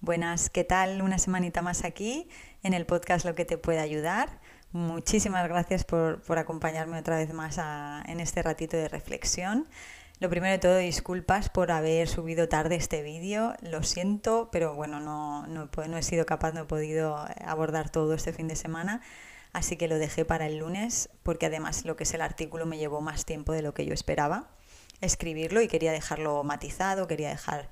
Buenas, ¿qué tal? Una semanita más aquí en el podcast Lo que te puede ayudar. Muchísimas gracias por, acompañarme otra vez más en este ratito de reflexión. Lo primero de todo, disculpas por haber subido tarde este vídeo. Lo siento, pero bueno, no, no, he sido capaz, no he podido abordar todo este fin de semana. Así que lo dejé para el lunes, porque además lo que es el artículo me llevó más tiempo de lo que yo esperaba escribirlo y quería dejarlo matizado, quería dejar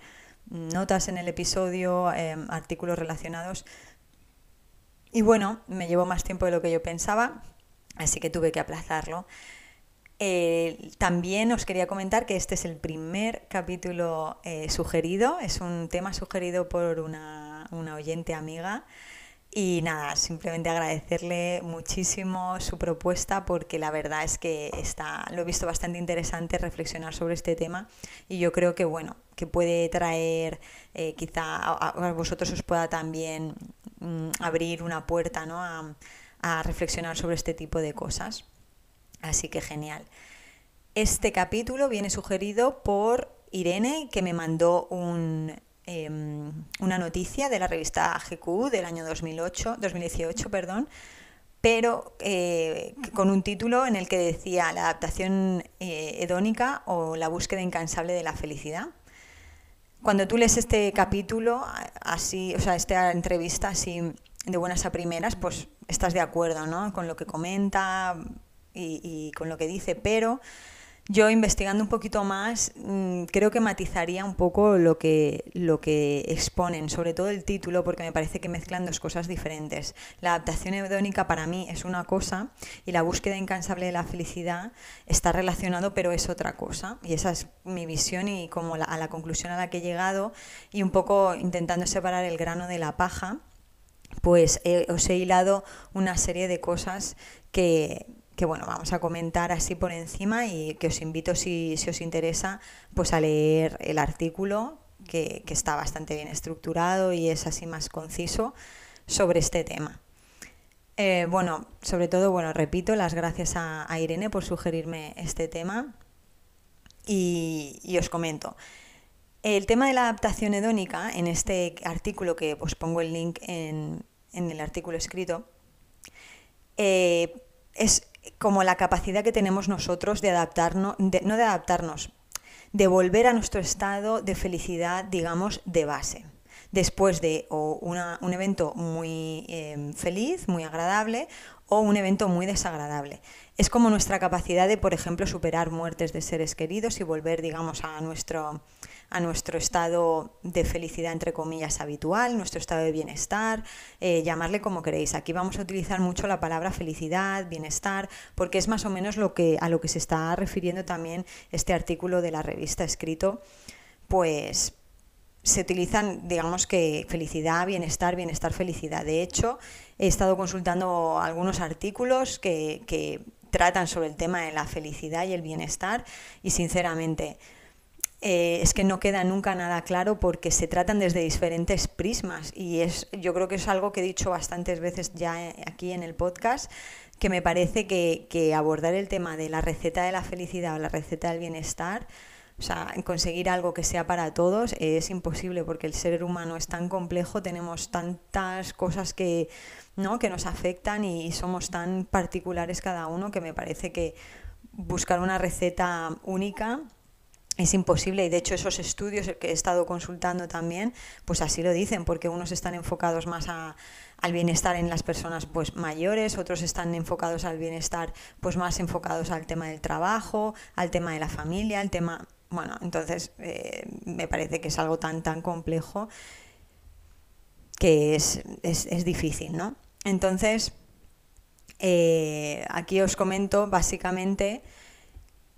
notas en el episodio, em, artículos relacionados. Y bueno, me llevó más tiempo de lo que yo pensaba, así que tuve que aplazarlo. Eh, también os quería comentar que este es el primer capítulo eh, sugerido, es un tema sugerido por una, una oyente amiga y nada, simplemente agradecerle muchísimo su propuesta porque la verdad es que está, lo he visto bastante interesante reflexionar sobre este tema y yo creo que bueno, que puede traer, eh, quizá a, vosotros os pueda también mm, abrir una puerta ¿no? a, a reflexionar sobre este tipo de cosas. Así que genial. Este capítulo viene sugerido por Irene, que me mandó un, Em, una noticia de la revista GQ del año 2008, 2018, perdón, pero eh, con un título en el que decía la adaptación eh, hedónica o la búsqueda incansable de la felicidad. Cuando tú lees este capítulo, así, o sea, esta entrevista así de buenas a primeras, pues estás de acuerdo, ¿no? Con lo que comenta y, y con lo que dice, pero yo investigando un poquito más, mm, creo que matizaría un poco lo que, lo que exponen, sobre todo el título, porque me parece que mezclan dos cosas diferentes. La adaptación hedónica para mí es una cosa y la búsqueda incansable de la felicidad está relacionado, pero es otra cosa. Y esa es mi visión y como a la conclusión a la que he llegado y un poco intentando separar el grano de la paja, pues os he hilado una serie de cosas que que bueno, vamos a comentar así por encima y que os invito si, os interesa pues a leer el artículo que, está bastante bien estructurado y es así más conciso sobre este tema. Eh, bueno, sobre todo, bueno, repito, las gracias a, Irene por sugerirme este tema y, os comento. El tema de la adaptación hedónica, en este artículo que os pongo el link en, el artículo escrito, eh, es como la capacidad que tenemos nosotros de adaptarnos, no de adaptarnos, de volver a nuestro estado de felicidad, digamos, de base. Después de un evento muy em, feliz, muy agradable, o un evento muy desagradable. Es como nuestra capacidad de, por ejemplo, superar muertes de seres queridos y volver, digamos, a nuestro, a nuestro estado de felicidad, entre comillas, habitual, nuestro estado de bienestar, eh, llamarle como queréis. Aquí vamos a utilizar mucho la palabra felicidad, bienestar, porque es más o menos lo que, a lo que se está refiriendo también este artículo de la revista escrito, pues se utilizan, digamos que felicidad, bienestar, bienestar, felicidad. De hecho, he estado consultando algunos artículos que, que tratan sobre el tema de la felicidad y el bienestar y sinceramente eh, es que no queda nunca nada claro porque se tratan desde diferentes prismas y es, yo creo que es algo que he dicho bastantes veces ya eh, aquí en el podcast, que me parece que, que abordar el tema de la receta de la felicidad o la receta del bienestar, o sea, conseguir algo que sea para todos es imposible porque el ser humano es tan complejo, tenemos tantas cosas que, ¿no? que nos afectan y somos tan particulares cada uno que me parece que buscar una receta única es imposible y de hecho esos estudios que he estado consultando también pues así lo dicen porque unos están enfocados más al bienestar en las personas pues mayores otros están enfocados al bienestar pues más enfocados al tema del trabajo al tema de la familia al tema bueno entonces eh, me parece que es algo tan tan complejo que es, es, difícil no entonces eh, aquí os comento básicamente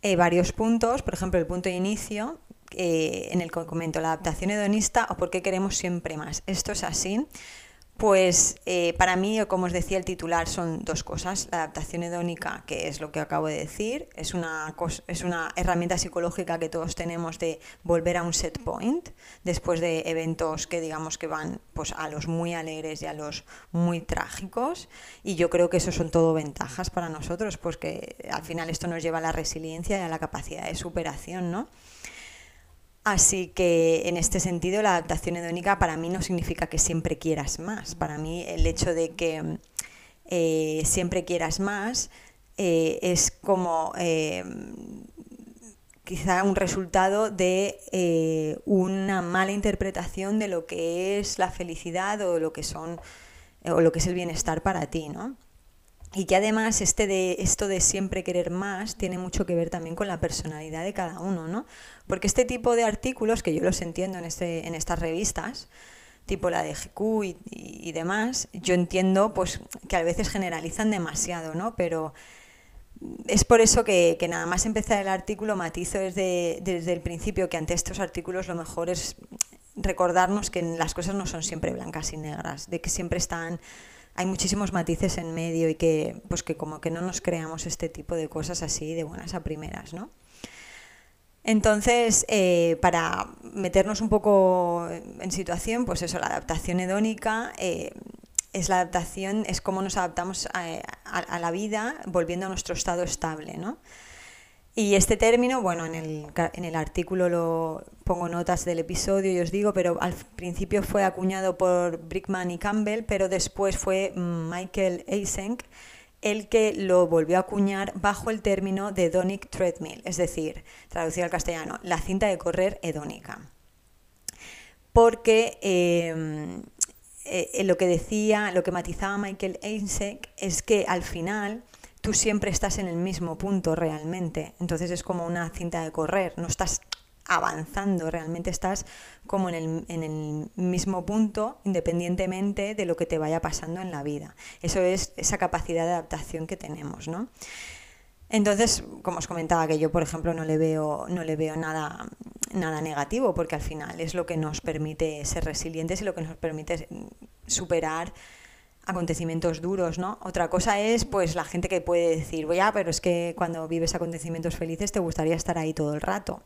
eh, varios puntos, por ejemplo, el punto de inicio, en el que comento la adaptación hedonista o por qué queremos siempre más. Esto es así Pues eh, para mí, como os decía el titular, son dos cosas. La adaptación hedónica, que es lo que acabo de decir, es una, es una herramienta psicológica que todos tenemos de volver a un set point después de eventos que digamos que van pues, a los muy alegres y a los muy trágicos. Y yo creo que eso son todo ventajas para nosotros, pues que al final esto nos lleva a la resiliencia y a la capacidad de superación, ¿no? Así que en este sentido la adaptación hedónica para mí no significa que siempre quieras más. Para mí el hecho de que eh, siempre quieras más eh, es como eh, quizá un resultado de una mala interpretación de lo que es la felicidad o lo que son o lo que es el bienestar para ti, ¿no? Y que además este de, esto de siempre querer más tiene mucho que ver también con la personalidad de cada uno, ¿no? Porque este tipo de artículos, que yo los entiendo en, este, en estas revistas, tipo la de GQ y, demás, yo entiendo pues que a veces generalizan demasiado, ¿no? Pero es por eso que, que nada más empezar el artículo matizo desde, desde el principio que ante estos artículos lo mejor es recordarnos que las cosas no son siempre blancas y negras, de que siempre están hay muchísimos matices en medio y que, pues que como que no nos creamos este tipo de cosas así de buenas a primeras, ¿no? Entonces, eh, para meternos un poco en situación, pues eso, la adaptación hedónica eh, es la adaptación, es cómo nos adaptamos a, a, la vida volviendo a nuestro estado estable, ¿no? Y este término, bueno, en el, en el artículo lo pongo notas del episodio y os digo, pero al principio fue acuñado por Brickman y Campbell, pero después fue Michael Eysenck el que lo volvió a acuñar bajo el término de hedonic treadmill, es decir, traducido al castellano, la cinta de correr hedónica. Porque em, eh, lo que decía, lo que matizaba Michael Eysenck es que al final tú siempre estás en el mismo punto realmente. Entonces es como una cinta de correr, no estás avanzando, realmente estás como en el, en el, mismo punto independientemente de lo que te vaya pasando en la vida. Eso es esa capacidad de adaptación que tenemos, ¿no? Entonces, como os comentaba, que yo, por ejemplo, no le veo, no le veo nada, nada negativo, porque al final es lo que nos permite ser resilientes y lo que nos permite superar acontecimientos duros, ¿no? Otra cosa es pues la gente que puede decir, ya, pero es que cuando vives acontecimientos felices te gustaría estar ahí todo el rato,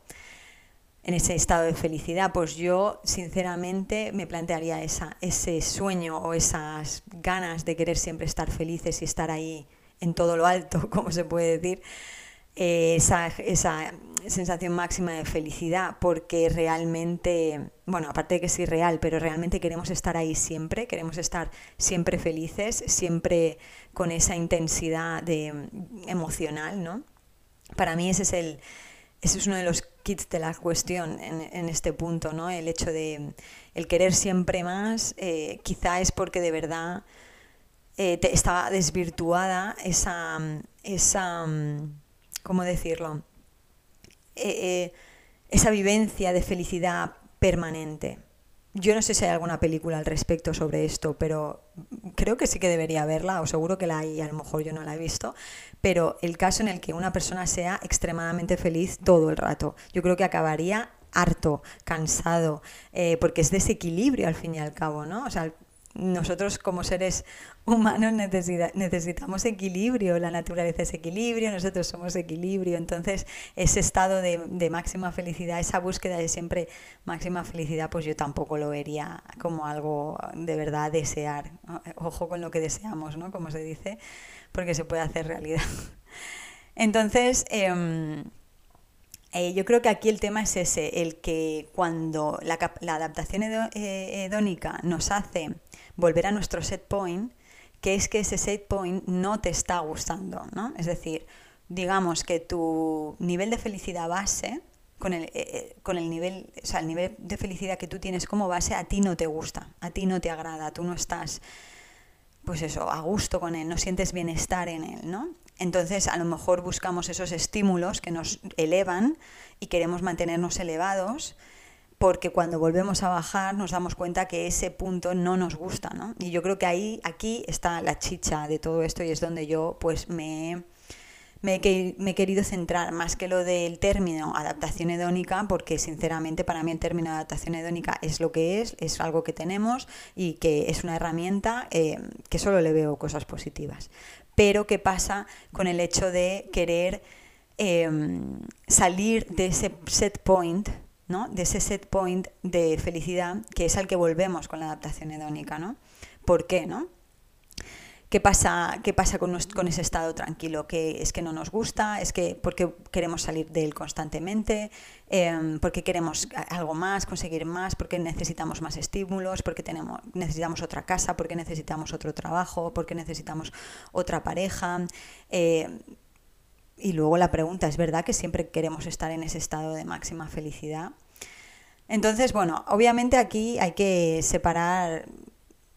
en ese estado de felicidad. Pues yo, sinceramente, me plantearía esa, ese sueño o esas ganas de querer siempre estar felices y estar ahí en todo lo alto, como se puede decir, eh, esa, esa sensación máxima de felicidad, porque realmente, bueno, aparte de que es irreal, pero realmente queremos estar ahí siempre, queremos estar siempre felices, siempre con esa intensidad de, emocional, ¿no? Para mí ese es el, ese es uno de los kits de la cuestión en, este punto, ¿no? El hecho de el querer siempre más, eh, quizá es porque de verdad eh, estaba desvirtuada esa, esa ¿cómo decirlo? Eh, eh, esa vivencia de felicidad permanente. Yo no sé si hay alguna película al respecto sobre esto, pero creo que sí que debería verla, o seguro que la hay, a lo mejor yo no la he visto, pero el caso en el que una persona sea extremadamente feliz todo el rato, yo creo que acabaría harto, cansado, eh, porque es desequilibrio al fin y al cabo, ¿no? O sea, nosotros como seres humanos necesitamos equilibrio, la naturaleza es equilibrio, nosotros somos equilibrio, entonces ese estado de, máxima felicidad, esa búsqueda de siempre máxima felicidad, pues yo tampoco lo vería como algo de verdad desear. Ojo con lo que deseamos, ¿no? Como se dice, porque se puede hacer realidad. Entonces, em, eh, yo creo que aquí el tema es ese, el que cuando la, adaptación eh, hedónica nos hace volver a nuestro set point, que es que ese set point no te está gustando, ¿no? Es decir, digamos que tu nivel de felicidad base, con el, eh, con el nivel, o sea, el nivel de felicidad que tú tienes como base, a ti no te gusta, a ti no te agrada, tú no estás, pues eso, a gusto con él, no sientes bienestar en él, ¿no? Entonces, a lo mejor buscamos esos estímulos que nos elevan y queremos mantenernos elevados, porque cuando volvemos a bajar nos damos cuenta que ese punto no nos gusta, ¿no? Y yo creo que ahí, aquí está la chicha de todo esto y es donde yo pues me, he, querido centrar más que lo del término adaptación hedónica, porque sinceramente para mí el término adaptación hedónica es lo que es, es algo que tenemos y que es una herramienta eh, que solo le veo cosas positivas. Pero ¿qué pasa con el hecho de querer em, salir de ese set point, ¿no? de ese set point de felicidad que es al que volvemos con la adaptación hedónica? ¿no? ¿Por qué? ¿no? ¿Qué pasa, qué pasa con, ese estado tranquilo? Que es que no nos gusta, es que porque queremos salir de él constantemente, eh, porque queremos algo más, conseguir más, porque necesitamos más estímulos, porque tenemos, necesitamos otra casa, porque necesitamos otro trabajo, porque necesitamos otra pareja. Em, y luego la pregunta, ¿es verdad que siempre queremos estar en ese estado de máxima felicidad? Entonces, bueno, obviamente aquí hay que separar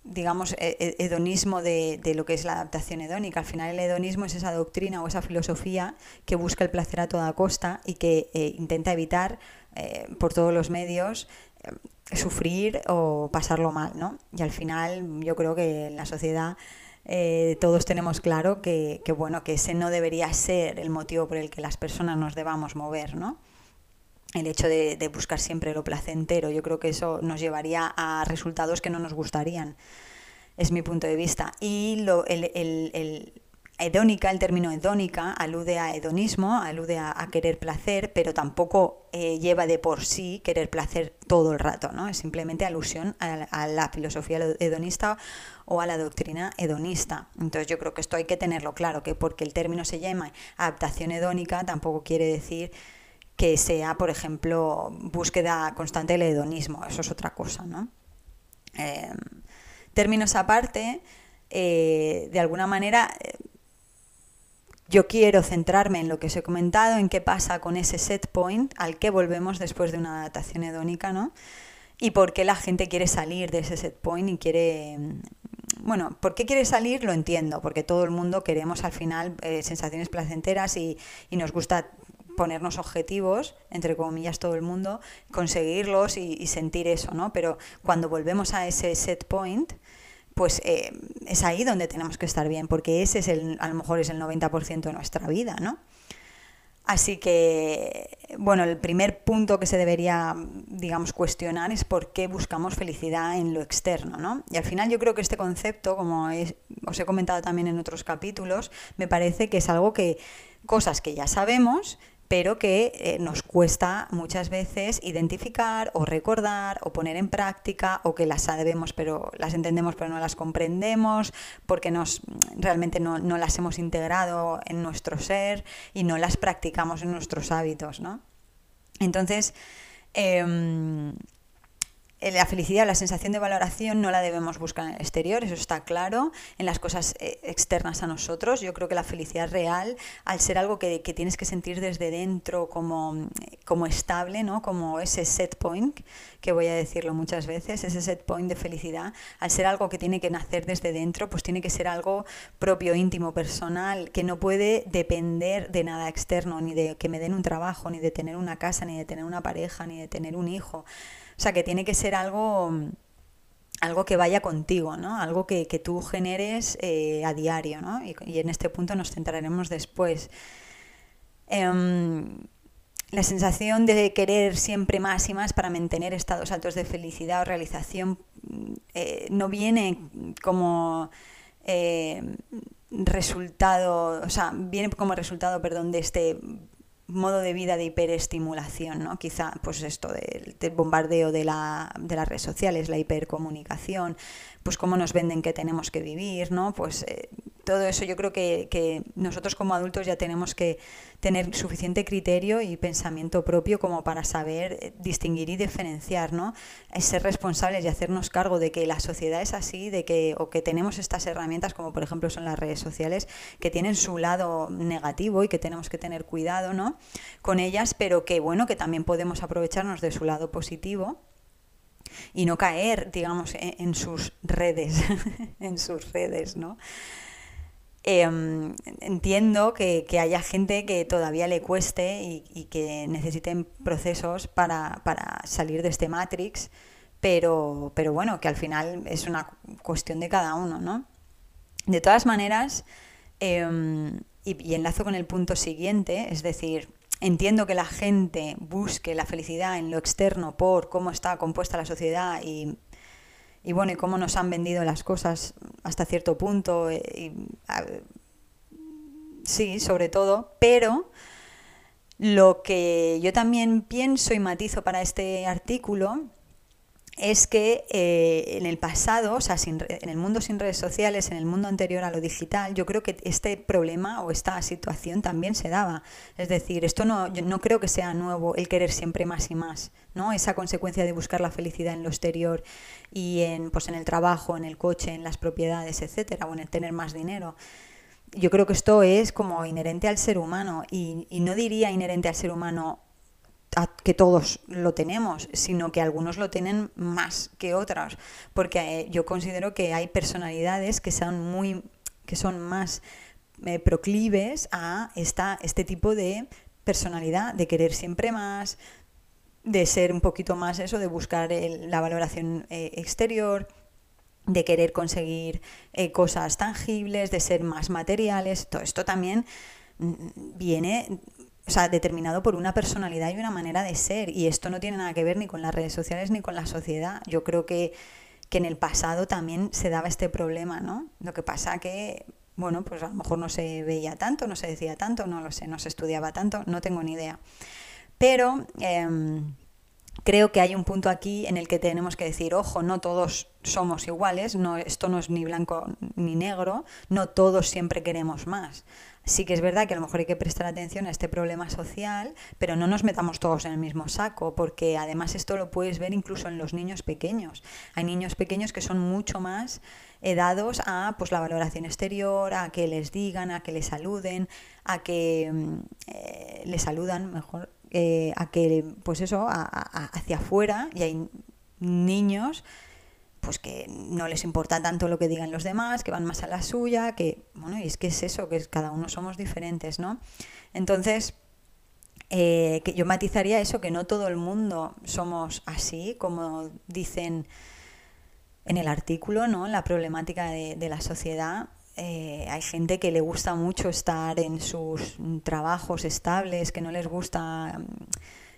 digamos, e, e, hedonismo de, lo que es la adaptación hedónica. Al final el hedonismo es esa doctrina o esa filosofía que busca el placer a toda costa y que eh, intenta evitar eh, por todos los medios eh, sufrir o pasarlo mal, ¿no? Y al final yo creo que en la sociedad todos tenemos claro que, que, bueno, que ese no debería ser el motivo por el que las personas nos debamos mover, ¿no? El hecho de, buscar siempre lo placentero. Yo creo que eso nos llevaría a resultados que no nos gustarían. Es mi punto de vista. Y lo, el, el, hedónica, el término hedónica, alude a hedonismo, alude a, querer placer, pero tampoco eh, lleva de por sí querer placer todo el rato, ¿no? Es simplemente alusión a, la filosofía hedonista o a la doctrina hedonista. Entonces yo creo que esto hay que tenerlo claro, que porque el término se llama adaptación hedónica, tampoco quiere decir que sea, por ejemplo, búsqueda constante del hedonismo. Eso es otra cosa, ¿no? Em, términos aparte, eh, de alguna manera, eh, yo quiero centrarme en lo que os he comentado, en qué pasa con ese set point al que volvemos después de una adaptación hedónica, ¿no? Y por qué la gente quiere salir de ese set point y quiere... Bueno, ¿por qué quiere salir? Lo entiendo, porque todo el mundo queremos al final eh, sensaciones placenteras y, y, nos gusta ponernos objetivos, entre comillas todo el mundo, conseguirlos y, sentir eso, ¿no? Pero cuando volvemos a ese set point, pues eh, es ahí donde tenemos que estar bien, porque ese es el, a lo mejor es el 90% de nuestra vida, ¿no? Así que, bueno, el primer punto que se debería, digamos, cuestionar es por qué buscamos felicidad en lo externo, ¿no? Y al final yo creo que este concepto, como os he comentado también en otros capítulos, me parece que es algo que, cosas que ya sabemos, pero que eh, nos cuesta muchas veces identificar o recordar o poner en práctica o que las sabemos pero las entendemos pero no las comprendemos porque nos realmente no, las hemos integrado en nuestro ser y no las practicamos en nuestros hábitos, ¿no? Entonces, em, la felicidad, la sensación de valoración no la debemos buscar en el exterior, eso está claro, en las cosas eh, externas a nosotros. Yo creo que la felicidad real, al ser algo que, tienes que sentir desde dentro como, como estable, ¿no? como ese set point, que voy a decirlo muchas veces, ese set point de felicidad, al ser algo que tiene que nacer desde dentro, pues tiene que ser algo propio, íntimo, personal, que no puede depender de nada externo, ni de que me den un trabajo, ni de tener una casa, ni de tener una pareja, ni de tener un hijo. O sea, que tiene que ser algo, algo que vaya contigo, ¿no? Algo que, tú generes eh, a diario, ¿no? Y, en este punto nos centraremos después. Em, la sensación de querer siempre más y más para mantener estados altos de felicidad o realización eh, no viene como eh, resultado, o sea, viene como resultado, perdón, de este modo de vida de hiperestimulación, ¿no? Quizá, pues esto del, bombardeo de, la, de, las redes sociales, la hipercomunicación, pues cómo nos venden que tenemos que vivir, ¿no? Pues eh, todo eso yo creo que, que, nosotros como adultos ya tenemos que tener suficiente criterio y pensamiento propio como para saber eh, distinguir y diferenciar, ¿no? Ser responsables y hacernos cargo de que la sociedad es así, de que, o que tenemos estas herramientas, como por ejemplo son las redes sociales, que tienen su lado negativo y que tenemos que tener cuidado, ¿no? Con ellas, pero que bueno, que también podemos aprovecharnos de su lado positivo y no caer, digamos, en, sus redes, en sus redes, ¿no? Em, entiendo que, haya gente que todavía le cueste y, que necesiten procesos para, salir de este Matrix, pero, pero, bueno, que al final es una cuestión de cada uno, ¿no? De todas maneras, em, y, enlazo con el punto siguiente, es decir, entiendo que la gente busque la felicidad en lo externo por cómo está compuesta la sociedad y, y bueno, y cómo nos han vendido las cosas hasta cierto punto. Eh, sí, sobre todo, pero lo que yo también pienso y matizo para este artículo es que eh, en el pasado, o sea, en el mundo sin redes sociales, en el mundo anterior a lo digital, yo creo que este problema o esta situación también se daba. Es decir, esto no, yo no creo que sea nuevo el querer siempre más y más, ¿no? Esa consecuencia de buscar la felicidad en lo exterior y en, pues, en el trabajo, en el coche, en las propiedades, etcétera, o en el tener más dinero. Yo creo que esto es como inherente al ser humano y, y no diría inherente al ser humano que todos lo tenemos, sino que algunos lo tienen más que otros, porque eh, yo considero que hay personalidades que son muy que son más eh, proclives a esta, este tipo de personalidad, de querer siempre más, de ser un poquito más eso, de buscar la valoración eh, exterior, de querer conseguir cosas tangibles, de ser más materiales. Todo esto también mm, viene o sea, determinado por una personalidad y una manera de ser. Y esto no tiene nada que ver ni con las redes sociales ni con la sociedad. Yo creo que, que en el pasado también se daba este problema, ¿no? Lo que pasa que, bueno, pues a lo mejor no se veía tanto, no se decía tanto, no lo sé, no se estudiaba tanto, no tengo ni idea. Pero em, creo que hay un punto aquí en el que tenemos que decir, ojo, no todos somos iguales, no, esto no es ni blanco ni negro, no todos siempre queremos más. Sí que es verdad que a lo mejor hay que prestar atención a este problema social, pero no nos metamos todos en el mismo saco, porque además esto lo puedes ver incluso en los niños pequeños. Hay niños pequeños que son mucho más eh, dados a pues, la valoración exterior, a que les digan, a que les saluden, a que mm, eh, les saludan mejor, eh, a que, pues eso, hacia afuera, y hay niños pues que no les importa tanto lo que digan los demás, que van más a la suya, que, bueno, y es que es eso, que cada uno somos diferentes, ¿no? Entonces, eh, que yo matizaría eso, que no todo el mundo somos así, como dicen en el artículo, ¿no? La problemática de, la sociedad. Eh, hay gente que le gusta mucho estar en sus trabajos estables, que no les gusta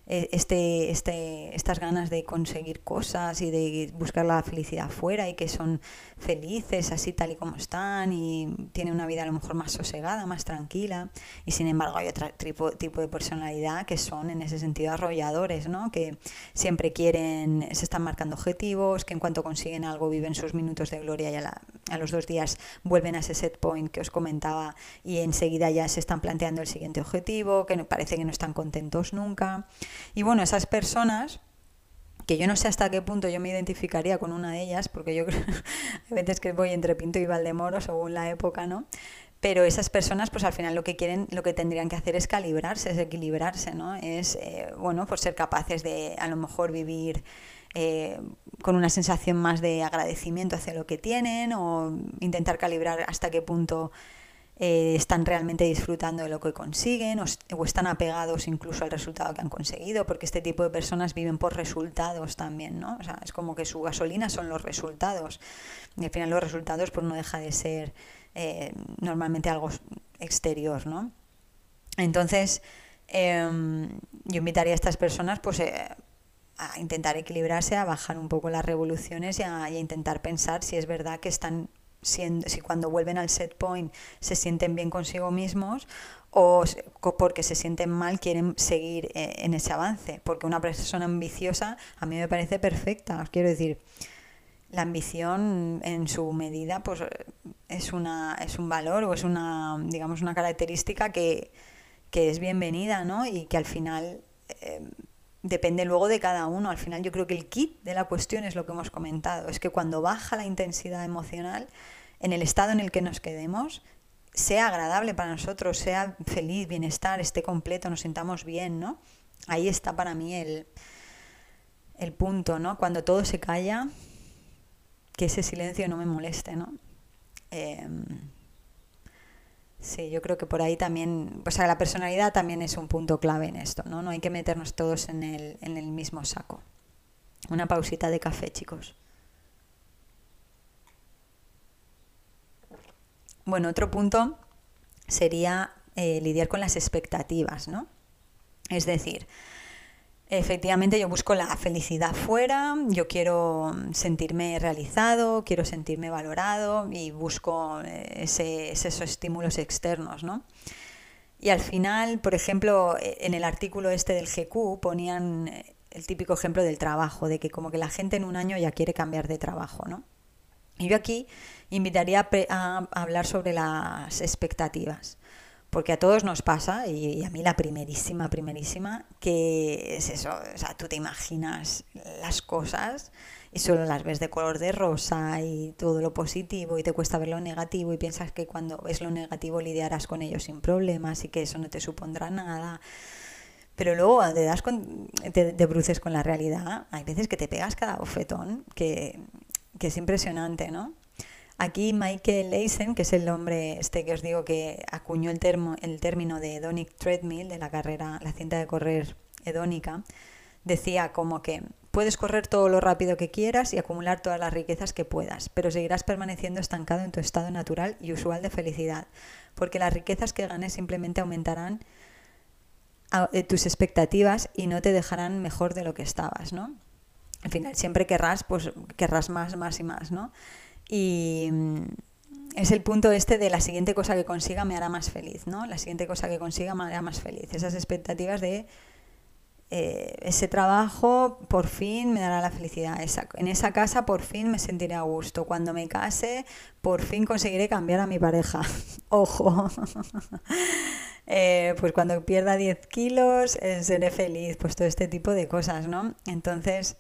este, este, estas ganas de conseguir cosas y de buscar la felicidad afuera y que son felices así tal y como están y tienen una vida a lo mejor más sosegada, más tranquila y sin embargo hay otro tipo, tipo de personalidad que son en ese sentido arrolladores, ¿no? que siempre quieren, se están marcando objetivos, que en cuanto consiguen algo viven sus minutos de gloria y a, a los dos días vuelven a ese set point que os comentaba y enseguida ya se están planteando el siguiente objetivo, que parece que no están contentos nunca. Y bueno, esas personas, que yo no sé hasta qué punto yo me identificaría con una de ellas, porque yo creo a veces que voy entre Pinto y Valdemoro según la época, ¿no? Pero esas personas, pues al final lo que quieren, lo que tendrían que hacer es calibrarse, es equilibrarse, ¿no? Es, eh, bueno, pues ser capaces de a lo mejor vivir eh, con una sensación más de agradecimiento hacia lo que tienen o intentar calibrar hasta qué punto eh, están realmente disfrutando de lo que consiguen o, están apegados incluso al resultado que han conseguido, porque este tipo de personas viven por resultados también, ¿no? O sea, es como que su gasolina son los resultados. Y al final los resultados pues no deja de ser eh, normalmente algo exterior, ¿no? Entonces, em, yo invitaría a estas personas pues eh, a intentar equilibrarse, a bajar un poco las revoluciones y a, intentar pensar si es verdad que están si cuando vuelven al set point se sienten bien consigo mismos o porque se sienten mal quieren seguir eh, en ese avance. Porque una persona ambiciosa a mí me parece perfecta. Quiero decir, la ambición en su medida pues es, una, es un valor o es una, digamos, una característica que, es bienvenida ¿no? y que al final... Eh, depende luego de cada uno. Al final yo creo que el kit de la cuestión es lo que hemos comentado, es que cuando baja la intensidad emocional, en el estado en el que nos quedemos, sea agradable para nosotros, sea feliz, bienestar, esté completo, nos sintamos bien, ¿no? Ahí está para mí el, el punto, ¿no? Cuando todo se calla, que ese silencio no me moleste, ¿no? Em, Sí, yo creo que por ahí también, o sea, la personalidad también es un punto clave en esto, ¿no? No hay que meternos todos en el, en el mismo saco. Una pausita de café, chicos. Bueno, otro punto sería eh, lidiar con las expectativas, ¿no? Es decir, efectivamente yo busco la felicidad fuera, yo quiero sentirme realizado, quiero sentirme valorado y busco eh, esos estímulos externos, ¿no? Y al final, por ejemplo, e, en el artículo este del GQ ponían eh, el típico ejemplo del trabajo, de que como que la gente en un año ya quiere cambiar de trabajo, ¿no? Y yo aquí invitaría a, hablar sobre las expectativas, porque a todos nos pasa, y, a mí la primerísima, primerísima, que es eso, o sea, tú te imaginas las cosas y solo las ves de color de rosa y todo lo positivo y te cuesta ver lo negativo y piensas que cuando ves lo negativo lidiarás con ello sin problemas y que eso no te supondrá nada. Pero luego te das con, te, bruces con la realidad, hay veces que te pegas cada bofetón, que, que es impresionante, ¿no? Aquí Michael Eisen, que es el hombre este que os digo que acuñó el, termo, el término de hedonic treadmill, de la carrera, la cinta de correr hedónica, decía como que Puedes correr todo lo rápido que quieras y acumular todas las riquezas que puedas, pero seguirás permaneciendo estancado en tu estado natural y usual de felicidad, porque las riquezas que ganes simplemente aumentarán eh, tus expectativas y no te dejarán mejor de lo que estabas, ¿no? Al final siempre querrás, pues querrás más, más y más, ¿no? Y mm, es el punto este de la siguiente cosa que consiga me hará más feliz, ¿no? La siguiente cosa que consiga me hará más feliz. Esas expectativas de eh, ese trabajo por fin me dará la felicidad. en esa casa por fin me sentiré a gusto. Cuando me case, por fin conseguiré cambiar a mi pareja. Ojo. Eh, pues cuando pierda 10 kilos, eh, seré feliz. Pues todo este tipo de cosas, ¿no? Entonces,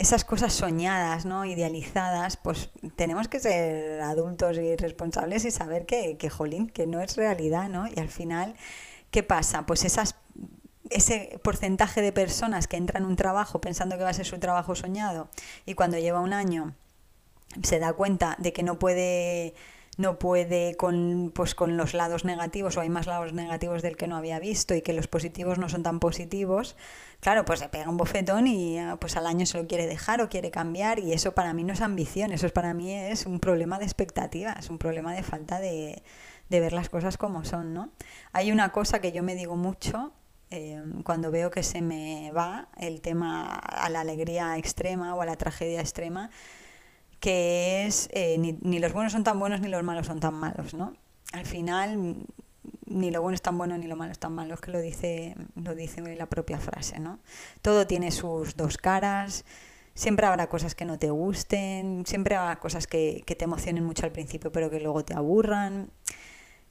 esas cosas soñadas, ¿no? Idealizadas, pues tenemos que ser adultos y responsables y saber que, que, jolín, que no es realidad, ¿no? Y al final, ¿qué pasa? Pues esas ese porcentaje de personas que entran en un trabajo pensando que va a ser su trabajo soñado y cuando lleva un año se da cuenta de que no puede no puede con, pues, con los lados negativos o hay más lados negativos del que no había visto y que los positivos no son tan positivos, claro, pues se pega un bofetón y ah, pues al año se lo quiere dejar o quiere cambiar y eso para mí no es ambición, eso para mí es un problema de expectativa, es un problema de falta de, de ver las cosas como son, ¿no? Hay una cosa que yo me digo mucho Em, cuando veo que se me va el tema a la alegría extrema o a la tragedia extrema, que es eh, ni, los buenos son tan buenos ni los malos son tan malos, ¿no? Al final ni lo bueno es tan bueno ni lo malo es tan malo, es que lo dice, lo dice la propia frase, ¿no? Todo tiene sus dos caras, siempre habrá cosas que no te gusten, siempre habrá cosas que, que te emocionen mucho al principio pero que luego te aburran.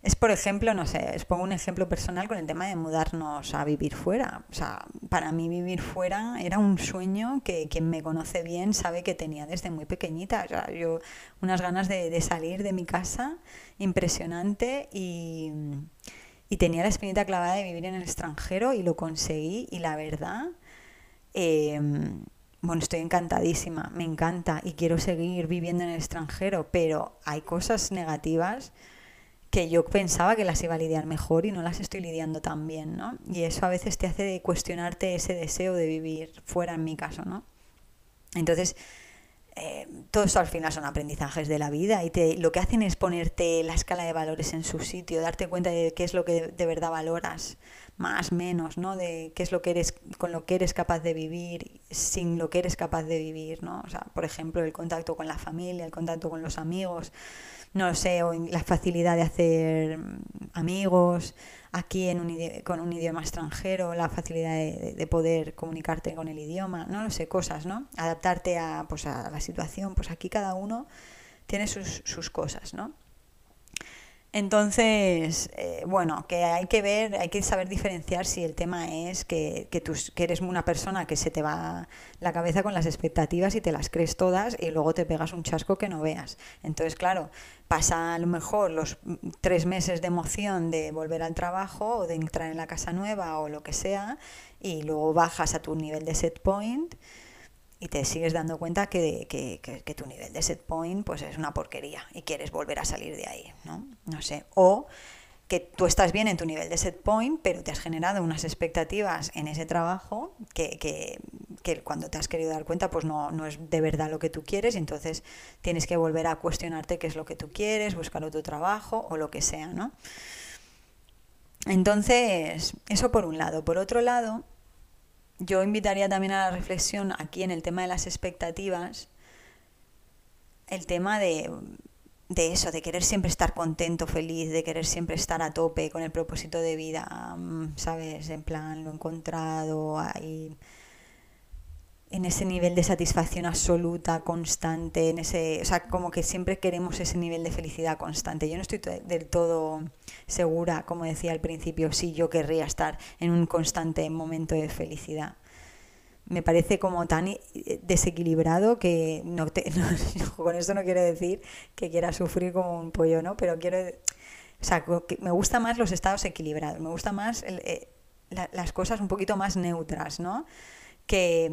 Es, por ejemplo, no sé, os pongo un ejemplo personal con el tema de mudarnos a vivir fuera. O sea, para mí vivir fuera era un sueño que quien me conoce bien sabe que tenía desde muy pequeñita. O sea, yo unas ganas de, salir de mi casa impresionante y, tenía la espinita clavada de vivir en el extranjero y lo conseguí y la verdad, em, bueno, estoy encantadísima, me encanta y quiero seguir viviendo en el extranjero, pero hay cosas negativas que yo pensaba que las iba a lidiar mejor y no las estoy lidiando tan bien, ¿no? Y eso a veces te hace cuestionarte ese deseo de vivir fuera, en mi caso, ¿no? Entonces, eh, todo eso al final son aprendizajes de la vida y lo que hacen es ponerte la escala de valores en su sitio, darte cuenta de qué es lo que de verdad valoras, más, menos, ¿no? De qué es lo que eres, con lo que eres capaz de vivir, sin lo que eres capaz de vivir, ¿no? O sea, por ejemplo, el contacto con la familia, el contacto con los amigos, no sé, o la facilidad de hacer amigos aquí en un con un idioma extranjero, la facilidad de, poder comunicarte con el idioma, no lo sé, cosas, ¿no? Adaptarte a, pues, a la situación, pues aquí cada uno tiene sus, sus cosas, ¿no? Entonces, eh, bueno, que hay que ver, hay que saber diferenciar si el tema es que, que, tú, que eres una persona que se te va la cabeza con las expectativas y te las crees todas y luego te pegas un chasco que no veas. Entonces, claro, pasa a lo mejor los tres meses de emoción de volver al trabajo o de entrar en la casa nueva o lo que sea y luego bajas a tu nivel de set point y te sigues dando cuenta que, que, que, tu nivel de set point pues es una porquería y quieres volver a salir de ahí, ¿no? No sé. O que tú estás bien en tu nivel de set point, pero te has generado unas expectativas en ese trabajo que, que cuando te has querido dar cuenta pues no, no es de verdad lo que tú quieres y entonces tienes que volver a cuestionarte qué es lo que tú quieres, buscar otro trabajo o lo que sea, ¿no? Entonces, eso por un lado. Por otro lado, yo invitaría también a la reflexión aquí en el tema de las expectativas, el tema de, de eso, de querer siempre estar contento, feliz, de querer siempre estar a tope con el propósito de vida, ¿sabes? En plan, lo he encontrado ahí en ese nivel de satisfacción absoluta, constante, en ese, o sea, como que siempre queremos ese nivel de felicidad constante. Yo no estoy del todo segura, como decía al principio, si yo querría estar en un constante momento de felicidad. Me parece como tan eh, desequilibrado que no, con esto no quiero decir que quiera sufrir como un pollo, ¿no? Pero quiero, o sea, que me gusta más los estados equilibrados, me gusta más eh, las cosas un poquito más neutras, ¿no? Que,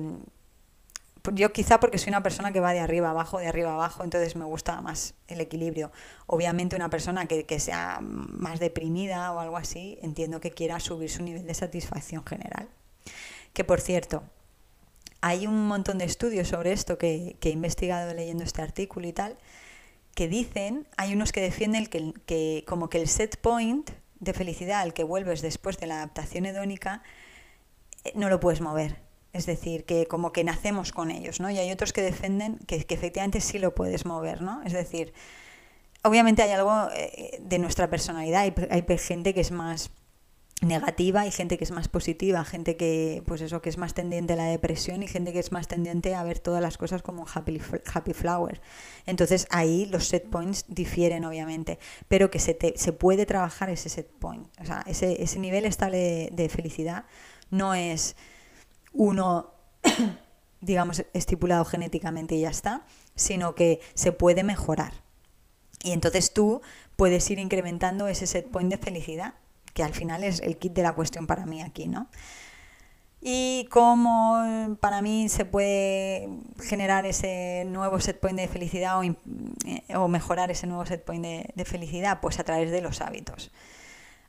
yo quizá porque soy una persona que va de arriba abajo, de arriba abajo, entonces me gusta más el equilibrio. Obviamente una persona que, que, sea más deprimida o algo así, entiendo que quiera subir su nivel de satisfacción general. Que por cierto, hay un montón de estudios sobre esto que, he investigado leyendo este artículo y tal, que dicen, hay unos que defienden que, que como que el set point de felicidad al que vuelves después de la adaptación hedónica, eh, no lo puedes mover es decir, que como que nacemos con ellos, ¿no? Y hay otros que defienden que, efectivamente sí lo puedes mover, ¿no? Es decir, obviamente hay algo eh, de nuestra personalidad, hay, hay gente que es más negativa y gente que es más positiva, gente que pues eso que es más tendiente a la depresión y gente que es más tendiente a ver todas las cosas como happy, happy flower. Entonces ahí los set points difieren obviamente, pero que se, se puede trabajar ese set point, o sea, ese, ese nivel estable de felicidad no es uno, digamos, estipulado genéticamente y ya está, sino que se puede mejorar. Y entonces tú puedes ir incrementando ese set point de felicidad, que al final es el kit de la cuestión para mí aquí, ¿no? Y cómo para mí se puede generar ese nuevo set point de felicidad o, eh, mejorar ese nuevo set point de felicidad, pues a través de los hábitos.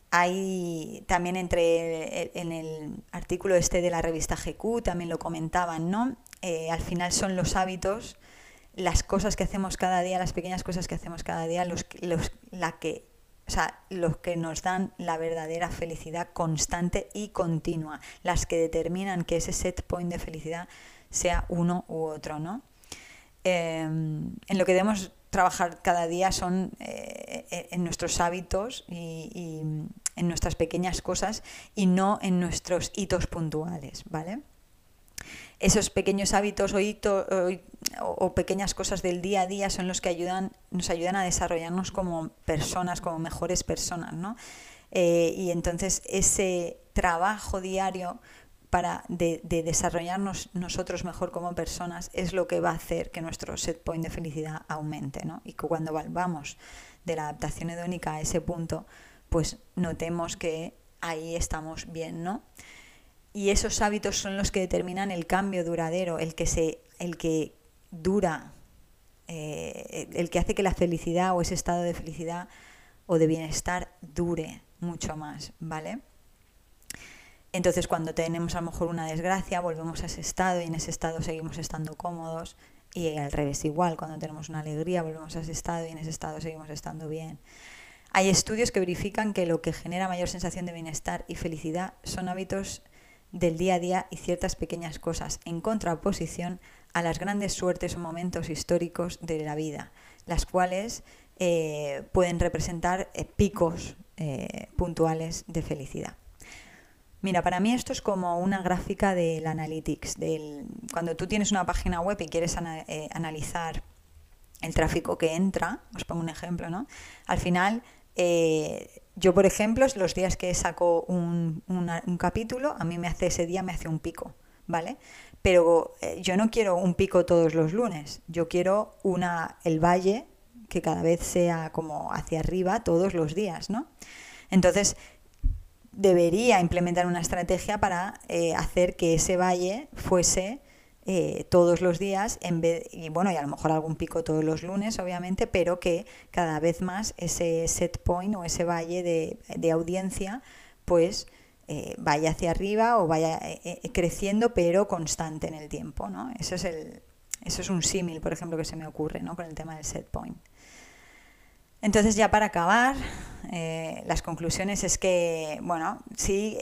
Hay también entre en el artículo este de la revista GQ también lo comentaban, ¿no? Eh, al final son los hábitos, las cosas que hacemos cada día, las pequeñas cosas que hacemos cada día, los, los, la que, o sea, los que nos dan la verdadera felicidad constante y continua, las que determinan que ese set point de felicidad sea uno u otro, ¿no? Em, en lo que debemos trabajar cada día son eh, eh, en nuestros hábitos y, en nuestras pequeñas cosas y no en nuestros hitos puntuales, ¿vale? Esos pequeños hábitos o, pequeñas cosas del día a día son los que ayudan, nos ayudan a desarrollarnos como personas, como mejores personas, ¿no? Eh, y entonces ese trabajo diario para de, desarrollarnos nosotros mejor como personas es lo que va a hacer que nuestro set point de felicidad aumente, ¿no? Y que cuando volvamos de la adaptación hedónica a ese punto, pues notemos que ahí estamos bien, ¿no? Y esos hábitos son los que determinan el cambio duradero, el que se, el que dura, eh, el que hace que la felicidad o ese estado de felicidad o de bienestar dure mucho más, ¿vale? Entonces cuando tenemos a lo mejor una desgracia, volvemos a ese estado y en ese estado seguimos estando cómodos y al revés igual, cuando tenemos una alegría, volvemos a ese estado y en ese estado seguimos estando bien. Hay estudios que verifican que lo que genera mayor sensación de bienestar y felicidad son hábitos del día a día y ciertas pequeñas cosas, en contraposición a las grandes suertes o momentos históricos de la vida, las cuales eh, pueden representar eh, picos eh, puntuales de felicidad. Mira, para mí esto es como una gráfica del analytics, del, cuando tú tienes una página web y quieres eh, analizar el tráfico que entra, os pongo un ejemplo, ¿no? Al final, eh, yo por ejemplo, los días que saco un, capítulo, a mí me hace ese día, me hace un pico, ¿vale? Pero eh, yo no quiero un pico todos los lunes, yo quiero una, el valle que cada vez sea como hacia arriba todos los días, ¿no? Entonces, debería implementar una estrategia para eh, hacer que ese valle fuese eh, todos los días, en vez, y bueno, y a lo mejor algún pico todos los lunes, obviamente, pero que cada vez más ese set point o ese valle de, audiencia, pues eh, vaya hacia arriba o vaya eh, creciendo, pero constante en el tiempo, ¿no? Eso es, el, eso es un símil, por ejemplo, que se me ocurre, ¿no? Con el tema del set point. Entonces, ya para acabar, las conclusiones es que, bueno, sí,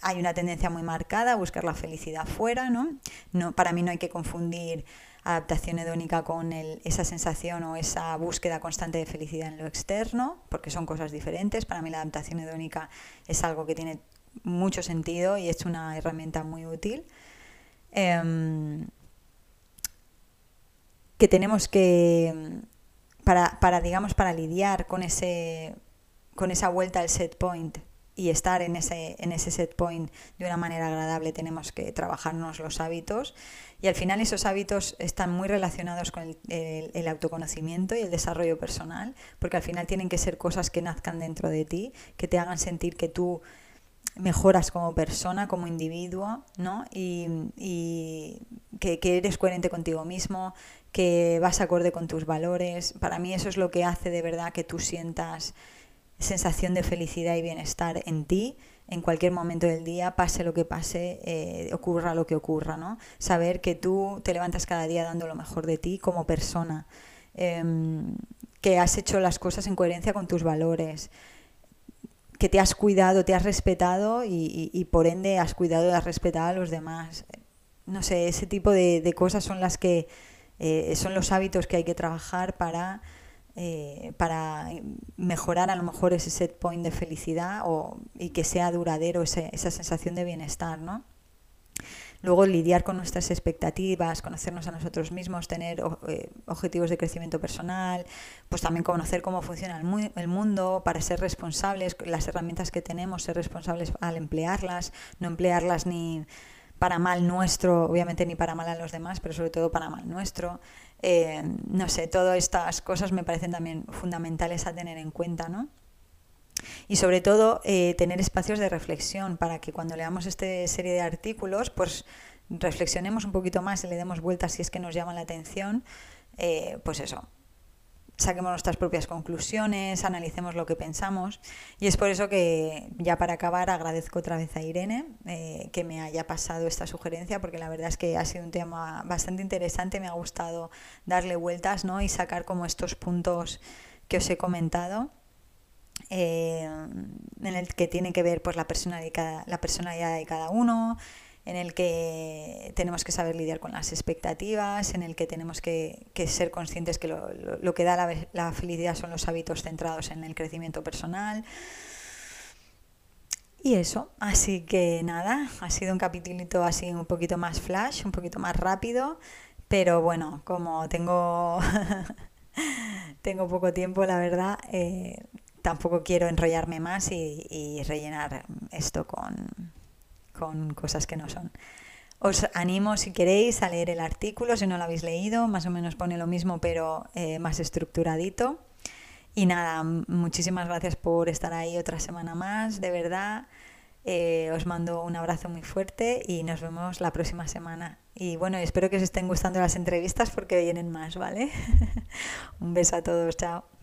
hay una tendencia muy marcada a buscar la felicidad fuera, ¿no? no para mí no hay que confundir adaptación hedónica con esa sensación o esa búsqueda constante de felicidad en lo externo, porque son cosas diferentes. Para mí la adaptación hedónica es algo que tiene mucho sentido y es una herramienta muy útil. Em, que tenemos que, para, digamos, para lidiar con, ese, con esa vuelta al set point y estar en ese, en ese set point de una manera agradable tenemos que trabajarnos los hábitos. Y al final esos hábitos están muy relacionados con el, autoconocimiento y el desarrollo personal porque al final tienen que ser cosas que nazcan dentro de ti, que te hagan sentir que tú mejoras como persona, como individuo, ¿no? Y, que, que, eres coherente contigo mismo, que vas acorde con tus valores. Para mí eso es lo que hace de verdad que tú sientas sensación de felicidad y bienestar en ti en cualquier momento del día, pase lo que pase, eh, ocurra lo que ocurra, ¿no? Saber que tú te levantas cada día dando lo mejor de ti como persona, em, que has hecho las cosas en coherencia con tus valores, que te has cuidado, te has respetado y, por ende has cuidado y has respetado a los demás. No sé, ese tipo de, cosas son las que eh, son los hábitos que hay que trabajar para eh, para mejorar a lo mejor ese set point de felicidad o, y que sea duradero esa sensación de bienestar, ¿no? Luego lidiar con nuestras expectativas, conocernos a nosotros mismos, tener eh, objetivos de crecimiento personal, pues también conocer cómo funciona el, el, mundo para ser responsables, las herramientas que tenemos, ser responsables al emplearlas, no emplearlas ni para mal nuestro, obviamente ni para mal a los demás, pero sobre todo para mal nuestro. Eh, no sé, todas estas cosas me parecen también fundamentales a tener en cuenta, ¿no? Y sobre todo eh, tener espacios de reflexión para que cuando leamos esta serie de artículos, pues reflexionemos un poquito más y le demos vueltas si es que nos llama la atención, eh, pues eso, saquemos nuestras propias conclusiones, analicemos lo que pensamos. Y es por eso que, ya para acabar, agradezco otra vez a Irene eh, que me haya pasado esta sugerencia, porque la verdad es que ha sido un tema bastante interesante, me ha gustado darle vueltas ¿no? y sacar como estos puntos que os he comentado. Eh, en el que tiene que ver pues la personalidad, la personalidad de cada uno, en el que tenemos que saber lidiar con las expectativas, en el que tenemos que, ser conscientes que lo, que da la, felicidad son los hábitos centrados en el crecimiento personal. Y eso, así que nada, ha sido un capítulo así un poquito más flash, un poquito más rápido, pero bueno, como tengo, tengo poco tiempo, la verdad, eh, tampoco quiero enrollarme más y rellenar esto con, con cosas que no son. Os animo, si queréis, a leer el artículo, si no lo habéis leído, más o menos pone lo mismo, pero eh, más estructuradito. Y nada, muchísimas gracias por estar ahí otra semana más, de verdad. Eh, os mando un abrazo muy fuerte y nos vemos la próxima semana. Y bueno, espero que os estén gustando las entrevistas porque vienen más, ¿vale? un beso a todos, chao.